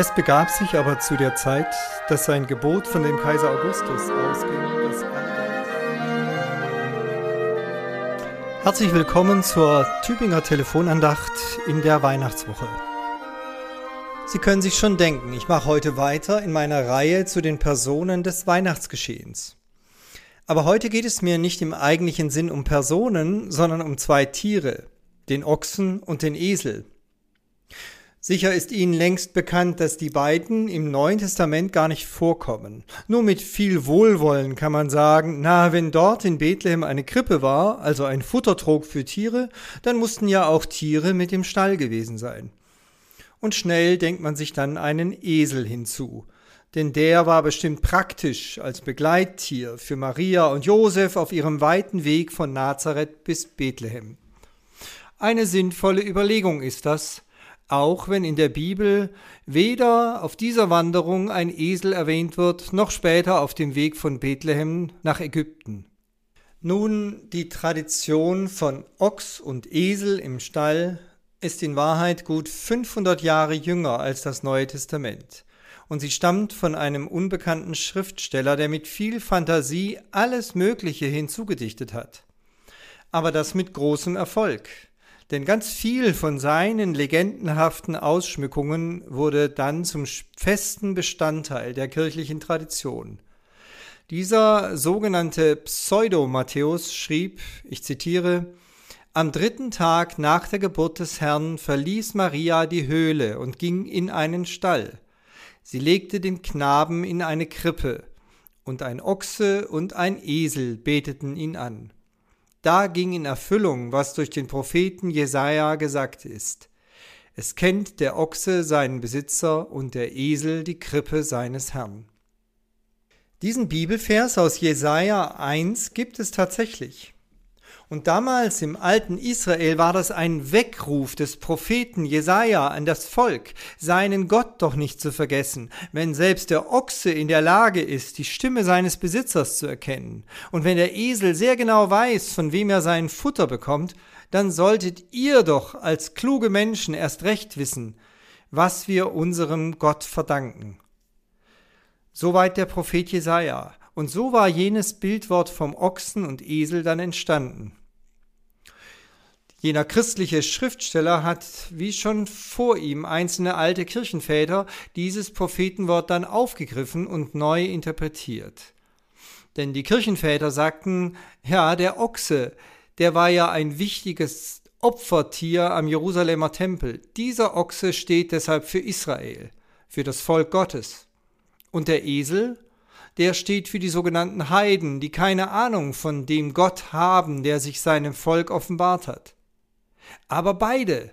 Es begab sich aber zu der Zeit, dass sein Gebot von dem Kaiser Augustus ausging, Herzlich willkommen zur Tübinger Telefonandacht in der Weihnachtswoche. Sie können sich schon denken, ich mache heute weiter in meiner Reihe zu den Personen des Weihnachtsgeschehens. Aber heute geht es mir nicht im eigentlichen Sinn um Personen, sondern um zwei Tiere, den Ochsen und den Esel. Sicher ist Ihnen längst bekannt, dass die beiden im Neuen Testament gar nicht vorkommen. Nur mit viel Wohlwollen kann man sagen, na, wenn dort in Bethlehem eine Krippe war, also ein Futtertrog für Tiere, dann mussten ja auch Tiere mit im Stall gewesen sein. Und schnell denkt man sich dann einen Esel hinzu, denn der war bestimmt praktisch als Begleittier für Maria und Josef auf ihrem weiten Weg von Nazareth bis Bethlehem. Eine sinnvolle Überlegung ist das, auch wenn in der Bibel weder auf dieser Wanderung ein Esel erwähnt wird, noch später auf dem Weg von Bethlehem nach Ägypten. Nun, die Tradition von Ochs und Esel im Stall ist in Wahrheit gut 500 Jahre jünger als das Neue Testament. Und sie stammt von einem unbekannten Schriftsteller, der mit viel Fantasie alles Mögliche hinzugedichtet hat. Aber das mit großem Erfolg denn ganz viel von seinen legendenhaften Ausschmückungen wurde dann zum festen Bestandteil der kirchlichen Tradition. Dieser sogenannte Pseudo-Matthäus schrieb, ich zitiere, am dritten Tag nach der Geburt des Herrn verließ Maria die Höhle und ging in einen Stall. Sie legte den Knaben in eine Krippe, und ein Ochse und ein Esel beteten ihn an. Da ging in Erfüllung, was durch den Propheten Jesaja gesagt ist. Es kennt der Ochse seinen Besitzer und der Esel die Krippe seines Herrn. Diesen Bibelvers aus Jesaja 1 gibt es tatsächlich. Und damals im alten Israel war das ein Weckruf des Propheten Jesaja an das Volk, seinen Gott doch nicht zu vergessen, wenn selbst der Ochse in der Lage ist, die Stimme seines Besitzers zu erkennen. Und wenn der Esel sehr genau weiß, von wem er sein Futter bekommt, dann solltet ihr doch als kluge Menschen erst recht wissen, was wir unserem Gott verdanken. Soweit der Prophet Jesaja. Und so war jenes Bildwort vom Ochsen und Esel dann entstanden. Jener christliche Schriftsteller hat, wie schon vor ihm einzelne alte Kirchenväter, dieses Prophetenwort dann aufgegriffen und neu interpretiert. Denn die Kirchenväter sagten, ja, der Ochse, der war ja ein wichtiges Opfertier am Jerusalemer Tempel. Dieser Ochse steht deshalb für Israel, für das Volk Gottes. Und der Esel, der steht für die sogenannten Heiden, die keine Ahnung von dem Gott haben, der sich seinem Volk offenbart hat. Aber beide,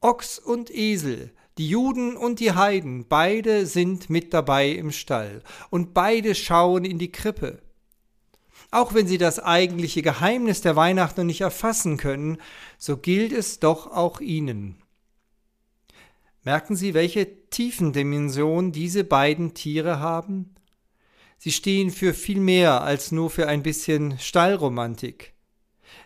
Ochs und Esel, die Juden und die Heiden, beide sind mit dabei im Stall und beide schauen in die Krippe. Auch wenn sie das eigentliche Geheimnis der Weihnacht noch nicht erfassen können, so gilt es doch auch ihnen. Merken Sie, welche Tiefendimension diese beiden Tiere haben? Sie stehen für viel mehr als nur für ein bisschen Stallromantik.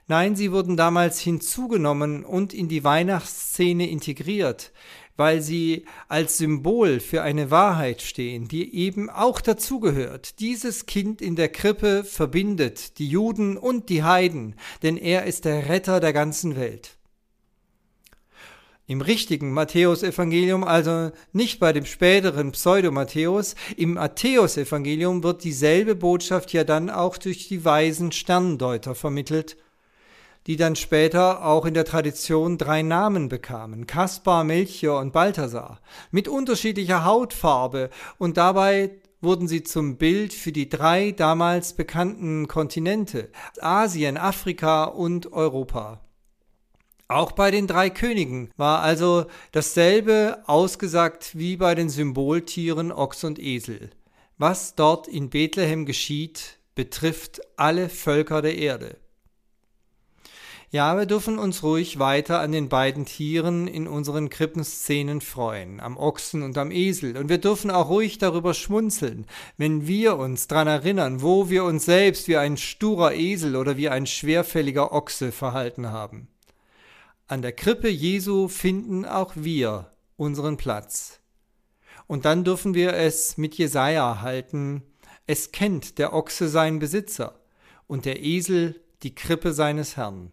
Nein, sie wurden damals hinzugenommen und in die Weihnachtsszene integriert, weil sie als Symbol für eine Wahrheit stehen, die eben auch dazugehört. Dieses Kind in der Krippe verbindet die Juden und die Heiden, denn er ist der Retter der ganzen Welt. Im richtigen Matthäusevangelium, also nicht bei dem späteren Pseudo-Matthäus, im Matthäusevangelium wird dieselbe Botschaft ja dann auch durch die weisen Sterndeuter vermittelt die dann später auch in der Tradition drei Namen bekamen, Kaspar, Melchior und Balthasar, mit unterschiedlicher Hautfarbe und dabei wurden sie zum Bild für die drei damals bekannten Kontinente Asien, Afrika und Europa. Auch bei den drei Königen war also dasselbe ausgesagt wie bei den Symboltieren Ochs und Esel. Was dort in Bethlehem geschieht, betrifft alle Völker der Erde. Ja, wir dürfen uns ruhig weiter an den beiden Tieren in unseren Krippenszenen freuen, am Ochsen und am Esel. Und wir dürfen auch ruhig darüber schmunzeln, wenn wir uns dran erinnern, wo wir uns selbst wie ein sturer Esel oder wie ein schwerfälliger Ochse verhalten haben. An der Krippe Jesu finden auch wir unseren Platz. Und dann dürfen wir es mit Jesaja halten. Es kennt der Ochse seinen Besitzer und der Esel die Krippe seines Herrn.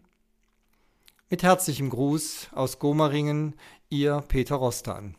Mit herzlichem Gruß aus Gomaringen, Ihr Peter Rostan.